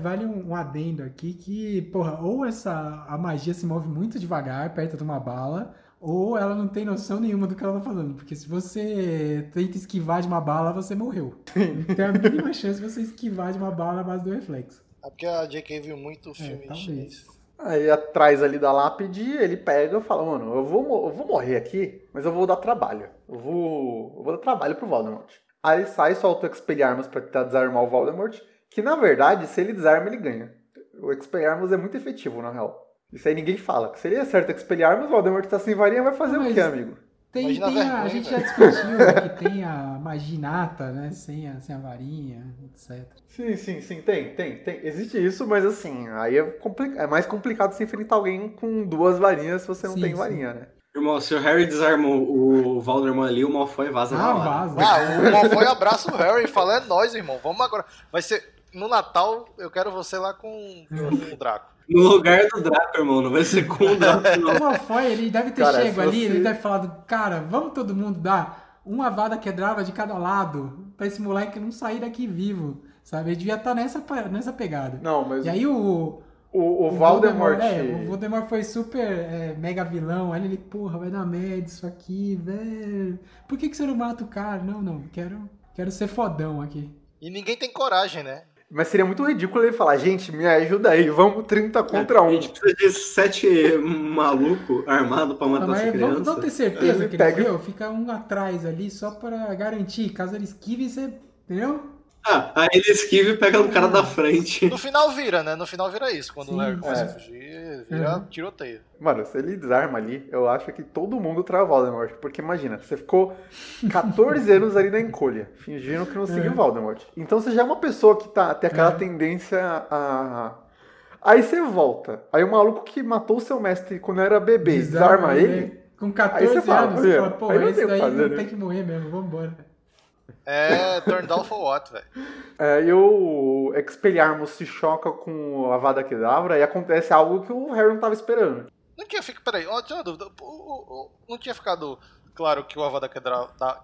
vale um adendo aqui que, porra, ou essa a magia se move muito devagar perto de uma bala, ou ela não tem noção nenhuma do que ela tá falando. Porque se você tenta esquivar de uma bala, você morreu. tem a mínima chance de você esquivar de uma bala na base do reflexo. É porque a J.K. viu muito é, filme é, chinês. Aí atrás ali da lápide, ele pega e fala, mano, eu vou, eu vou morrer aqui, mas eu vou dar trabalho. Eu vou, eu vou dar trabalho pro Voldemort. Aí ele sai, solta o Expelliarmus pra tentar desarmar o Voldemort, que na verdade, se ele desarma, ele ganha. O Expelliarmus é muito efetivo, na real. Isso aí ninguém fala. Seria certo Expelliarmus, o Voldemort tá sem varinha, vai fazer o quê, amigo? Tem, tem a, a, gente já discutiu né, que tem a maginata, né? Sem a, sem a varinha, etc. Sim, sim, sim, tem, tem, tem. Existe isso, mas assim, aí é, é mais complicado se enfrentar alguém com duas varinhas se você não sim, tem varinha, né? Irmão, se o Harry desarma o Voldemort ali, o Malfoy vaza ah, vaza. Ah, o Malfoy abraça o Harry e fala, é nóis, irmão, vamos agora. Vai ser, no Natal, eu quero você lá com, com o Draco. No lugar do Draco, irmão, não vai ser com o Draco, não. O Malfoy, ele deve ter cara, chego ali, ele deve ter falado, cara, vamos todo mundo dar uma vada quebrada de cada lado pra esse moleque não sair daqui vivo, sabe? Ele devia estar tá nessa, nessa pegada. Não, mas... E aí o, O, o Voldemort. É, o Voldemort foi super é, mega vilão. Aí ele, porra, vai dar merda isso aqui, velho. Por que, que você não mata o cara? Não, não, quero, quero ser fodão aqui. E ninguém tem coragem, né? Mas seria muito ridículo ele falar, gente, me ajuda aí, vamos 30 contra 1. A gente precisa de sete maluco armado pra matar Ah, essa criança. vamos, vamos ter certeza Ele que pega- ele morreu? Fica um atrás ali só pra garantir. Caso ele esquive, você. Entendeu? Ah, aí ele esquiva e pega no cara da frente. No final vira, né? No final vira isso. Quando Sim. o Harry começa É. a fugir, vira Uhum. tiroteio. Mano, se ele desarma ali, eu acho que todo mundo trava Voldemort. Porque imagina, você ficou 14 anos ali na encolha, fingindo que não seguiu É. Voldemort. Então você já é uma pessoa que tá, tem aquela É. tendência a. Aí você volta. Aí o maluco que matou o seu mestre quando era bebê, desarma, ele. né? Com 14 Aí você fala, anos, você "Olha, fala, pô, aí não esse tem o que daí fazer, não né?" tem que morrer mesmo, vambora. É turn down for what, velho? É, e o Expelliarmus se choca com a Vada Kedavra e acontece algo que o Harry não tava esperando. Não tinha ficado. Peraí, ó, tinha uma dúvida. O- o- o- não tinha ficado claro que o Avada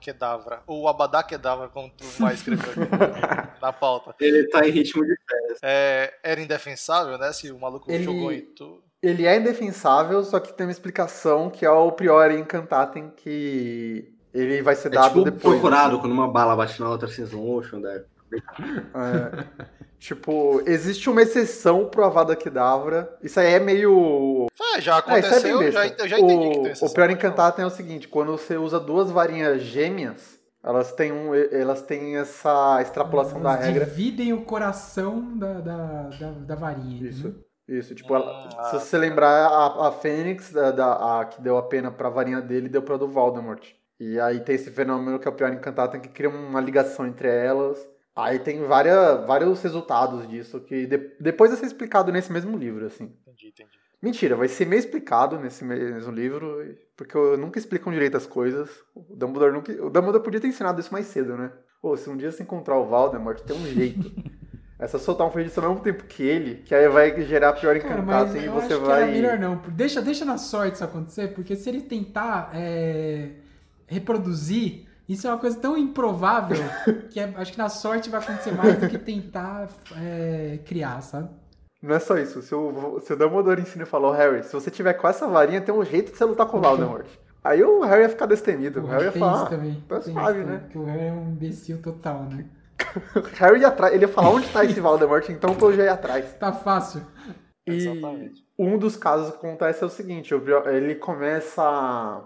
Kedavra, ou o Abadá Kedavra, como tu vai escrever aqui na pauta, Ele tá em ritmo de é, era indefensável, né? Se o maluco Ele- jogou em tu. Ele é indefensável, só que tem uma explicação que é o Priori Incantatem, que ele vai ser É dado tipo depois. procurado quando uma bala bate na outra assim, slow motion, né? É, tipo, existe uma exceção pro Avada Kedavra. Isso aí é meio. É, já É, é bem aconteceu, besta. já, ent- eu já entendi que tem o, exceção, o não. Incantatem é o seguinte: quando você usa duas varinhas gêmeas, elas têm, um, elas têm essa extrapolação da Elas regra. dividem o coração da, da, da, da varinha. Isso. entendeu? Isso, tipo, ela- Ah, se tá. você lembrar, a, a Fênix, da, da- a que deu a pena pra varinha dele, deu pra do Voldemort. E aí tem esse fenômeno que é o pior encantado, que cria uma ligação entre elas. Aí tem várias, vários resultados disso, que de- depois vai ser explicado nesse mesmo livro, assim. Entendi, entendi. Mentira, vai ser meio explicado nesse mesmo livro, porque eu nunca explicam direito as coisas. O Dumbledore, nunca, o Dumbledore podia ter ensinado isso mais cedo, né? Pô, se um dia você encontrar o Voldemort, tem um jeito. É só soltar um feitiço ao mesmo tempo que ele, que aí vai gerar pior encantado e você acho que vai. era melhor não. Deixa, deixa na sorte isso acontecer, porque se ele tentar é, reproduzir, isso é uma coisa tão improvável que é- acho que na sorte vai acontecer mais do que tentar é, criar, sabe? Não é só isso. Se o, se o Dumbledore ensina e falou, Harry, se você tiver com essa varinha, tem um jeito de você lutar com o Voldemort. Aí o Harry ia ficar destemido. O Harry ia falar, isso ah, também. tá tem suave, isso né? Porque o Harry é um imbecil total, né? o Harry ia atrás. Ele ia falar onde tá esse Voldemort, então eu já ia atrás. Tá fácil. E Exatamente. um dos casos que acontece é o seguinte, ele começa...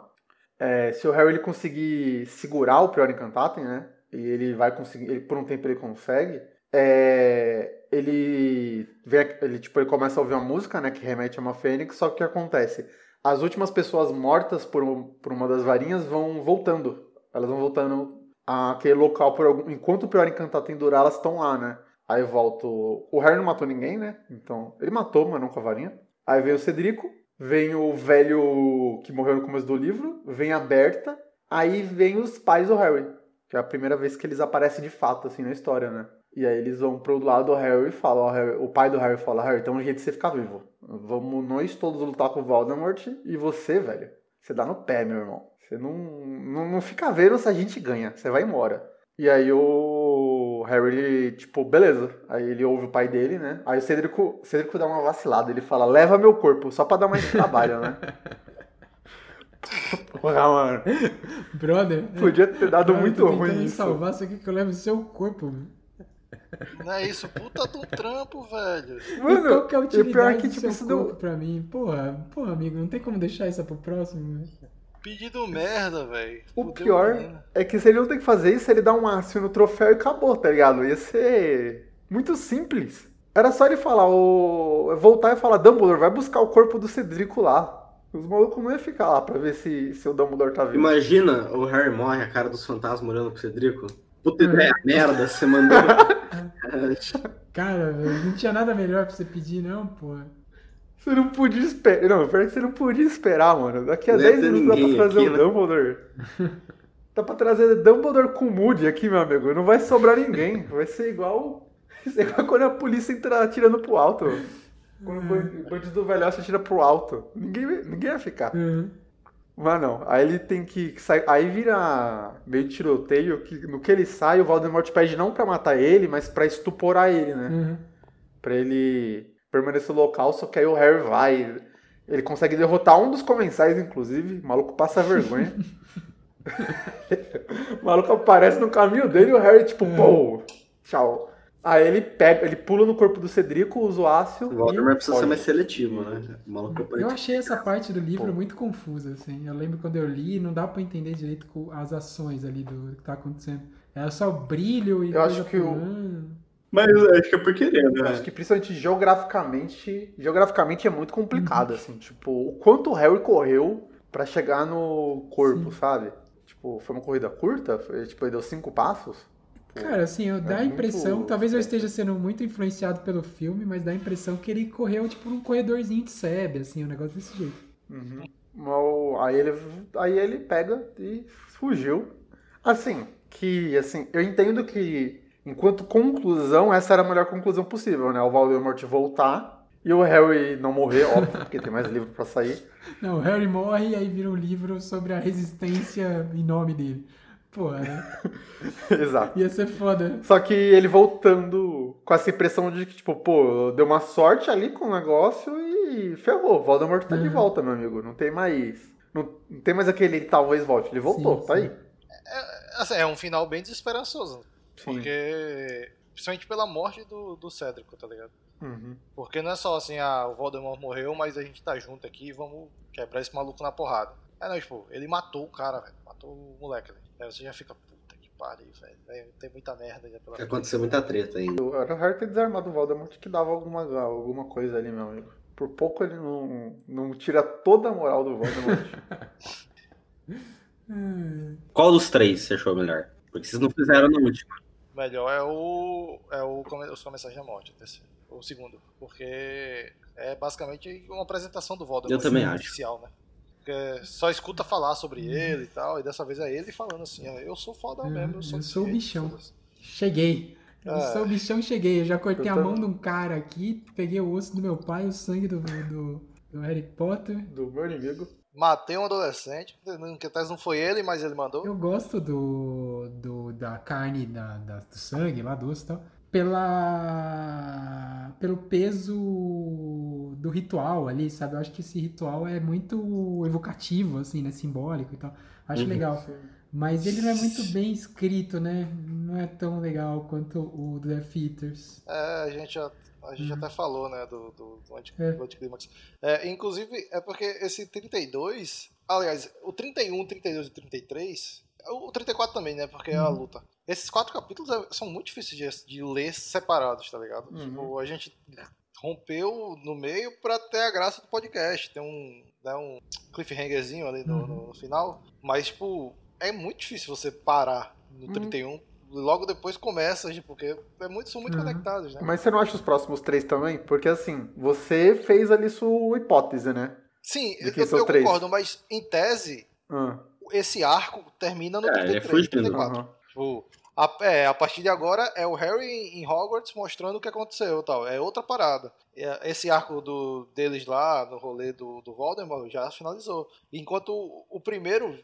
é, se o Harry ele conseguir segurar o Prior Incantatem, né? E ele vai conseguir... Ele, por um tempo ele consegue. é, ele, vê, ele, tipo, ele começa a ouvir uma música, né? Que remete a uma fênix, só que o que acontece? As últimas pessoas mortas por, por uma das varinhas vão voltando. Elas vão voltando àquele local por algum... Enquanto o Prior Incantatem durar, elas estão lá, né? Aí volta. o- Harry não matou ninguém, né? Então. Ele matou, mas não com a varinha. Aí vem o Cedrico. Vem o velho que morreu no começo do livro. Vem a Berta. Aí vem os pais do Harry. Que é a primeira vez que eles aparecem de fato, assim, na história, né? E aí eles vão pro lado do Harry e falam, Harry- o pai do Harry fala, Harry, tem um jeito de você ficar vivo. Vamos nós todos lutar com o Voldemort e você, velho, você dá no pé, meu irmão. Você não, não, não fica vendo se a gente ganha, você vai embora. E aí o Harry, ele, tipo, beleza. Aí ele ouve o pai dele, né? Aí o Cedrico, o Cedrico dá uma vacilada, ele fala, leva meu corpo, só pra dar mais trabalho, né? Porra, mano. Brother. Podia ter dado eu muito ruim me isso. salvar, só que eu levo o seu corpo. meu. Não é isso, puta do trampo, velho. E qual Mano, que é a e o pior é utilidade que, do tipo, seu isso corpo deu... pra mim? Porra, porra, amigo, não tem como deixar isso pro próximo. né? Pedido merda, velho. O Fudeu pior é que se ele não tem que fazer isso, ele dá um aço no troféu e acabou, tá ligado? Ia ser muito simples. Era só ele falar, o... voltar e falar, Dumbledore, vai buscar o corpo do Cedrico lá. Os malucos não iam ficar lá pra ver se, se o Dumbledore tá vivo. Imagina o Harry morre, a cara dos fantasmas olhando pro Cedrico. Puta ideia merda, você mandou. Cara, velho, não tinha nada melhor pra você pedir, não, porra. Você não podia esperar. Não, pior que você não podia esperar, mano. Daqui a Não ia 10 ter minutos dá pra trazer aqui, o né? Dumbledore. dá pra trazer Dumbledore com Moody aqui, meu amigo. Não vai sobrar ninguém. Vai ser igual. Ser igual quando a polícia entra atirando pro alto. Quando o ban- o bandido do velhote atira pro alto. Ninguém, vai- ninguém vai ficar. Uhum. Mas não. Aí ele tem que sair. Aí vira meio tiroteio. Que no que ele sai, o Voldemort pede não pra matar ele, mas pra estuporar ele, né? Uhum. Pra ele. Permanecer no local, só que aí o Harry vai. Ele consegue derrotar um dos comensais, inclusive. O maluco passa vergonha. o maluco aparece no caminho dele e o Harry, tipo, pô, tchau. Aí ele pega, ele pula no corpo do Cedrico, usa o ácido. O Voldemort precisa ser mais seletivo, né? O maluco Eu achei essa parte do livro Pô. muito confusa, assim. Eu lembro quando eu li, não dá pra entender direito as ações ali do que tá acontecendo. Era só o brilho e Eu acho que o-. Mas acho que é por querer, Eu acho que principalmente geograficamente, geograficamente é muito complicado, assim, tipo, o quanto o Harry correu pra chegar no corpo, Sim. sabe? Tipo, foi uma corrida curta, foi, tipo, ele deu cinco passos. Cara, assim, eu- dá a muito- impressão, talvez eu esteja sendo muito influenciado pelo filme, mas dá a impressão que ele correu, tipo, num corredorzinho de sebe, assim, um negócio desse jeito. Uhum. Mas, Aí ele, aí ele pega e fugiu. Assim, que assim, eu entendo que enquanto conclusão, essa era a melhor conclusão possível, né? O Voldemort voltar e o Harry não morrer, óbvio, porque tem mais livro pra sair. Não, o Harry morre e aí vira um livro sobre a resistência em nome dele. Porra, né? Exato. Ia ser foda. Só que ele voltando com essa impressão de que, tipo, pô, deu uma sorte ali com o negócio e ferrou. Voldemort tá de Uhum. volta, meu amigo. Não tem mais. Não, não tem mais aquele talvez volte. Ele voltou, Sim, tá sim. aí. Assim, é um final bem desesperançoso. Sim. Porque. Principalmente pela morte do, do Cédrico, tá ligado? Uhum. Porque não é só assim, ah, o Voldemort morreu, mas a gente tá junto aqui e vamos quebrar esse maluco na porrada. É, não, tipo, ele matou o cara, velho. Matou o moleque ali. Aí você já fica, puta que pariu, velho. Tem muita merda já pela frente. Aconteceu muita treta ainda. Era o Harry ter desarmado o Voldemort que dava alguma, alguma coisa ali, meu amigo. Por pouco ele não, não tira toda a moral do Voldemort. Qual dos três você achou melhor? Porque vocês não fizeram no último. Melhor é o. É o Os Comensais da Morte, o terceiro. O segundo. Porque é basicamente uma apresentação do Voldemort. Eu também acho. oficial, né? Porque só escuta falar sobre ele e tal, e dessa vez é ele falando assim, ó, eu sou foda Uhum, mesmo, eu sou, eu sou o bichão. foda-se. cheguei. Eu É. sou o bichão e cheguei. Eu já cortei Eu a mão de um cara aqui, peguei o osso do meu pai, o sangue do, do, do Harry Potter. do meu inimigo. Matei um adolescente, que até não foi ele, mas ele mandou. Eu gosto do, do da carne, da, da- do sangue lá, doce e tal, pela, pelo peso do ritual ali, sabe? Eu acho que esse ritual é muito evocativo, assim, né? Simbólico e tal. Acho Uhum. legal. Mas ele não é muito bem escrito, né? Não é tão legal quanto o do Death Eaters. É, a gente, já, a gente até falou, né, do, do, do, anti, É. do anticlímax. É, inclusive, é porque esse 32, aliás, o 31, 32 e 33, o 34 também, né, porque é a Uhum. luta. Esses quatro capítulos é- são muito difíceis de, de ler separados, tá ligado? Uhum. Tipo, a gente rompeu no meio pra ter a graça do podcast. Tem um, né, um cliffhangerzinho ali no, Uhum. no- no final, mas, tipo, é muito difícil você parar no Uhum. 31. Logo depois começa, porque é muito, são muito Uhum. conectados, né? Mas você não acha os próximos três também? Porque assim, você fez ali sua hipótese, né? Sim, eu, eu concordo, mas em tese, Ah, esse arco termina no É, ele é 33, fugindo. 34. aham. Tipo, a, é, a partir de agora é o Harry em Hogwarts mostrando o que aconteceu e tal. É outra parada. É, Esse arco do, deles lá, no rolê do, do Voldemort, já finalizou. Enquanto o, o primeiro,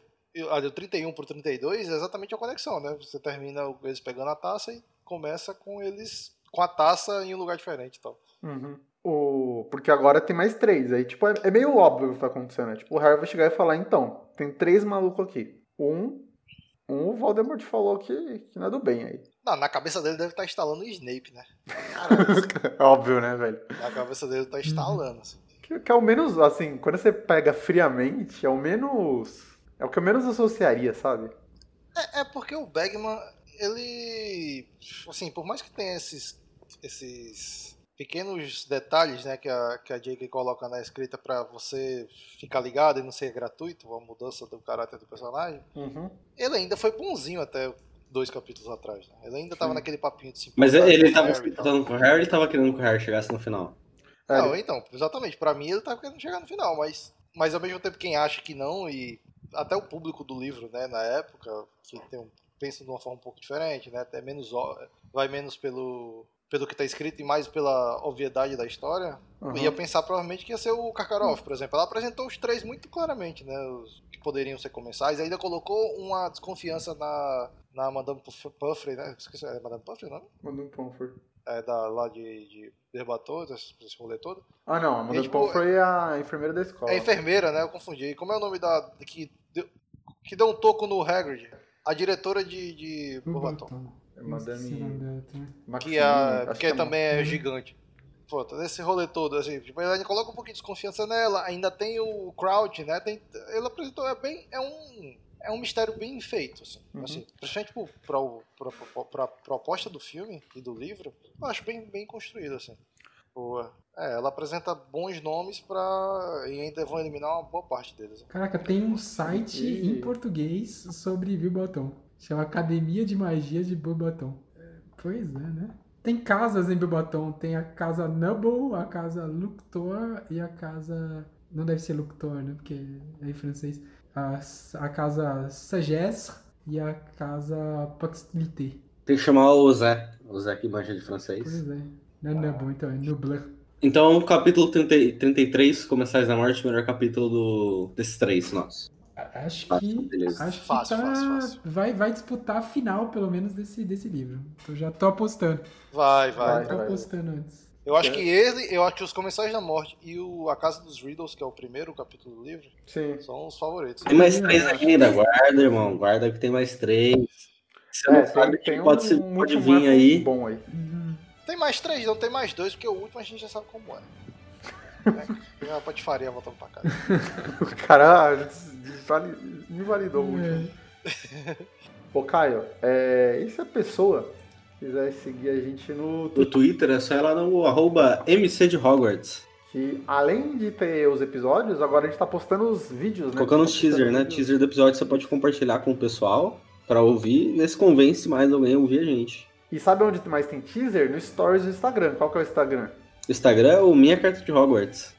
a do 31 pro 32, é exatamente a conexão, né? Você termina eles pegando a taça e começa com eles com a taça em um lugar diferente e tal. Uhum. O... Porque agora tem mais três. Aí, tipo, é, é meio óbvio o que tá acontecendo. Né? Tipo, o Harry vai chegar e falar, então, tem três malucos aqui. Um, um o Voldemort falou que, que não é do bem aí. Não, na cabeça dele deve estar instalando o Snape, né? óbvio, né, velho? Na cabeça dele tá instalando, assim. Que, que é o menos, assim, quando você pega friamente, é o menos... É o que eu menos associaria, sabe? É, é porque o Bagman, ele. Assim, por mais que tenha esses. esses pequenos detalhes né, que, a, que a J.K. coloca na escrita pra você ficar ligado e não ser gratuito, a mudança do caráter do personagem, Uhum. ele ainda foi bonzinho até dois capítulos atrás. Né? Ele ainda tava Sim. naquele papinho de se Mas ele com tava Harry se e tal. importando com o Harry ele tava querendo que o Harry chegasse no final? É, Não, então, exatamente. Pra mim ele tava querendo chegar no final, mas, mas ao mesmo tempo quem acha que não, e até o público do livro, né, na época, que tem um, pensa de uma forma um pouco diferente, né, até menos, vai menos pelo, pelo que tá escrito e mais pela obviedade da história, Uhum. ia pensar provavelmente que ia ser o Karkaroff, por exemplo. Ela apresentou os três muito claramente, né, os que poderiam ser comensais, e ainda colocou uma desconfiança na, na Madame Puff- Puffrey, né? Esqueci, é Madame Puffrey, não? Mandou um Pomfrey. É da, lá de, de Berbatô, desse, rolê todo. Ah, não. A Madame tipo, Pomfrey é a enfermeira da escola. É enfermeira, né? Eu confundi. Como é o nome da. que deu, que deu um toco no Hagrid? A diretora de, de Bobaton. É Madame- dela também. Maxine, Que, a, acho que é é também é gigante. Pô, todo esse rolê todo, assim, tipo, ainda coloca um pouquinho de desconfiança nela, ainda tem o Crouch, né? Tem, ele apresentou, é bem. É um. É um mistério bem feito, assim. Uhum. assim principalmente tipo, pra, o- pra, pra, pra proposta do filme e do livro, eu acho bem, bem construído, assim. Pô, é, ela apresenta bons nomes pra. E ainda vão eliminar uma boa parte deles. Caraca, tem um site E- em português sobre Bilboton. Chama Academia de Magia de Bilboton. É, Pois é, né? Tem casas em Bilboton. Tem a casa Nubble, a casa Luctor e a casa... Não deve ser Luctor, né? Porque é em francês. A, a casa Sagesse e a casa Paxilité. Tem que chamar o Zé, o Zé que manja de francês. Pois é. Não é Nubble, então. É Nubler. Então, capítulo 30, e- 33, Comensais da Morte, melhor capítulo do, desses três, nossa. A- Acho que, beleza. acho que Fácil, tá, fácil, fácil. Vai, vai disputar a final, pelo menos, desse, desse livro. Eu já tô apostando. Vai, vai. Vai, tô vai. apostando antes. Eu acho que ele, eu acho que os Comensais da Morte e o A Casa dos Riddles, que é o primeiro capítulo do livro, Sim. são os favoritos. Tem mais três ainda, guarda, irmão. Guarda que tem mais três. Você não É, sabe tem, quem tem pode, um, um pode vir aí. bom aí. Uhum. Tem mais três, não tem mais dois, porque o último a gente já sabe como é. é uma patifaria voltando pra casa. O cara desvali- invalidou o É. último. Ô, Caio, é, e se a pessoa quiser seguir a gente no No Twitter é só ela no arroba MC de Hogwarts. Que além de ter os episódios, agora a gente tá postando os vídeos, né? Colocando os Tá teaser, né? vídeos. Teaser do episódio você pode compartilhar com o pessoal pra ouvir. Vê se convence mais alguém a ouvir a gente. E sabe onde mais tem teaser? No Stories do Instagram. Qual que é o Instagram? Instagram é o Minha Carta de Hogwarts.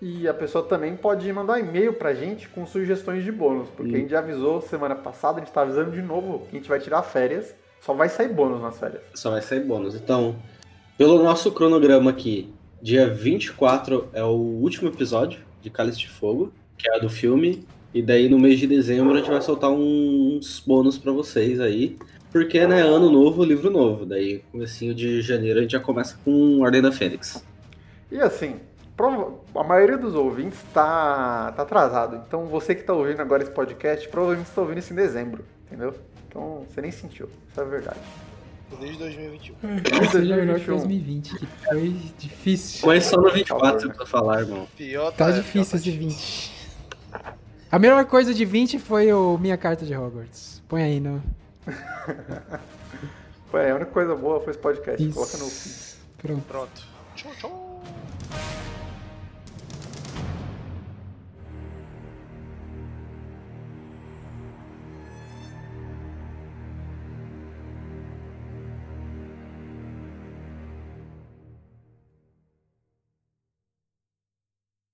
E a pessoa também pode mandar e-mail pra gente com sugestões de bônus, porque Hum. a gente já avisou semana passada, a gente tá avisando de novo que a gente vai tirar férias. Só vai sair bônus nas férias. Só vai sair bônus. Então, pelo nosso cronograma aqui, dia 24 é o último episódio de Cálice de Fogo, que é a do filme. E daí no mês de dezembro a gente vai soltar uns bônus pra vocês aí. Porque, né, ano novo, livro novo. Daí, comecinho de janeiro, a gente já começa com Ordem da Fênix. E assim, a maioria dos ouvintes tá, tá atrasado. Então você que tá ouvindo agora esse podcast, provavelmente está ouvindo isso em dezembro, entendeu? Então você nem sentiu, isso é verdade. Desde 2021. Que seja melhor que 2021. 2020, que foi difícil. Mas só no 24 favor. pra falar, irmão. Pior Tá é, difícil pior esse 20. A melhor coisa de 20 foi o Minha Carta de Hogwarts. Põe aí, não. Ué, a única coisa boa foi esse podcast. Coloca no Isso. Pronto. Pronto. Tchau, tchau.